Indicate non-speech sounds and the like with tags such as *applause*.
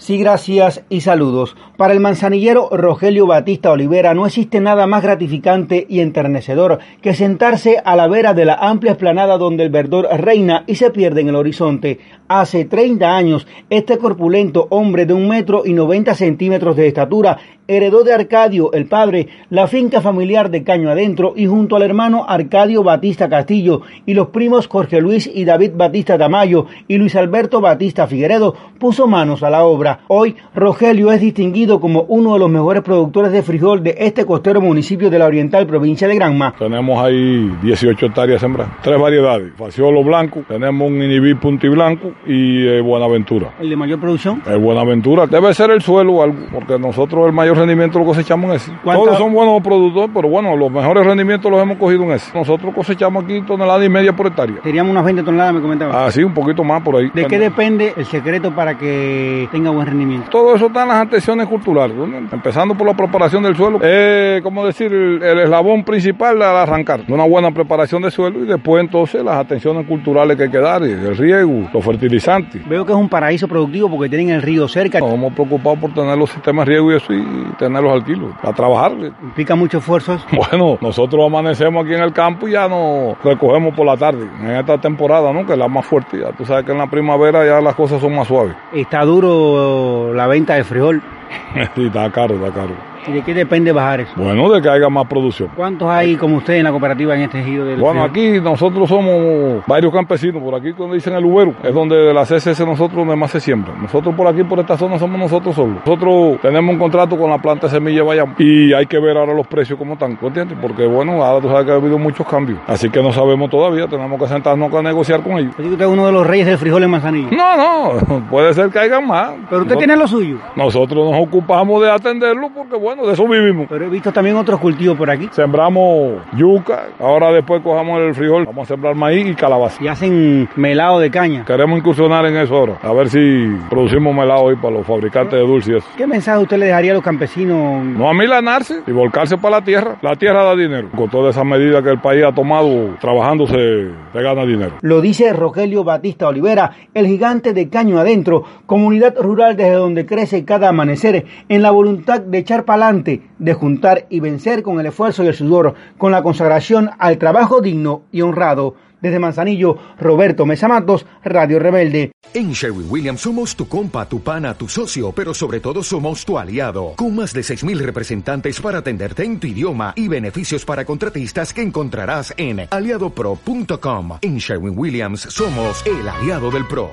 Sí, gracias y saludos. Para el manzanillero Rogelio Batista Olivera no existe nada más gratificante y enternecedor que sentarse a la vera de la amplia esplanada donde el verdor reina y se pierde en el horizonte. Hace 30 años, este corpulento hombre de un metro y 90 centímetros de estatura heredó de Arcadio, el padre, la finca familiar de Caño Adentro y junto al hermano Arcadio Batista Castillo y los primos Jorge Luis y David Batista Tamayo y Luis Alberto Batista Figueredo puso manos a la obra. Hoy, Rogelio es distinguido como uno de los mejores productores de frijol de este costero municipio de la Oriental, provincia de Granma. Tenemos ahí 18 hectáreas sembradas, tres variedades, faciolo blanco, tenemos un inhibí punti blanco y eh, Buenaventura. ¿El de mayor producción? El Buenaventura debe ser el suelo, algo, porque nosotros el mayor rendimiento lo cosechamos en ese. Todos son buenos productores, pero bueno, los mejores rendimientos los hemos cogido en ese. Nosotros cosechamos aquí tonelada y media por hectárea. Seríamos unas 20 toneladas, me comentaba. Ah, sí, un poquito más por ahí. ¿De qué depende el secreto para que tenga buen rendimiento? Todo eso está en las atenciones culturales, ¿no? empezando por la preparación del suelo. Es, como decir, el, el eslabón principal al arrancar. Una buena preparación del suelo y después entonces las atenciones culturales que hay que dar, el riego, los fertilizantes. Veo que es un paraíso productivo porque tienen el río cerca. Nos hemos preocupado por tener los sistemas de riego y eso y tenerlos al kilo, a trabajar. ¿Implica mucho esfuerzo eso? *laughs* Bueno, nosotros amanecemos aquí en el campo y ya nos recogemos por la tarde, en esta temporada, ¿no? Que es la más fuerte. Ya tú sabes que en la primavera ya las cosas son más suaves. Está duro la venta de frijol. *laughs* sí, está caro, está caro. ¿Y de qué depende bajar eso? Bueno, de que haya más producción. ¿Cuántos hay como ustedes en la cooperativa en este ejido del Bueno, aquí nosotros somos varios campesinos. Por aquí, cuando dicen el Ubero, es donde de la CSS nosotros donde más se siembra. Nosotros por aquí, por esta zona, somos nosotros solos. Nosotros tenemos un contrato con la planta de semilla Bayam y hay que ver ahora los precios como están, ¿entiendes? Porque bueno, ahora tú sabes que ha habido muchos cambios. Así que no sabemos todavía, tenemos que sentarnos a negociar con ellos. Usted es uno de los reyes del frijol en Manzanillo. No, no, *laughs* puede ser que haya más. Pero usted tiene lo suyo. Nosotros nos ocupamos de atenderlo porque bueno, de eso vivimos. Pero he visto también otros cultivos por aquí. Sembramos yuca, ahora después cojamos el frijol, vamos a sembrar maíz y calabaza. Y hacen melado de caña. Queremos incursionar en eso ahora, a ver si producimos melado hoy para los fabricantes de dulces. ¿Qué mensaje usted le dejaría a los campesinos? No a milanarse y volcarse para la tierra. La tierra da dinero. Con todas esas medidas que el país ha tomado, trabajando se, gana dinero. Lo dice Rogelio Batista Olivera, el gigante de Caño Adentro, comunidad rural desde donde crece cada amanecer, en la voluntad de echar para de juntar y vencer con el esfuerzo y el sudor, con la consagración al trabajo digno y honrado. Desde Manzanillo, Roberto Mesa Matos, Radio Rebelde. En Sherwin Williams somos tu compa, tu pana, tu socio, pero sobre todo somos tu aliado, con más de 6.000 representantes para atenderte en tu idioma y beneficios para contratistas que encontrarás en aliadopro.com. En Sherwin Williams somos el aliado del PRO.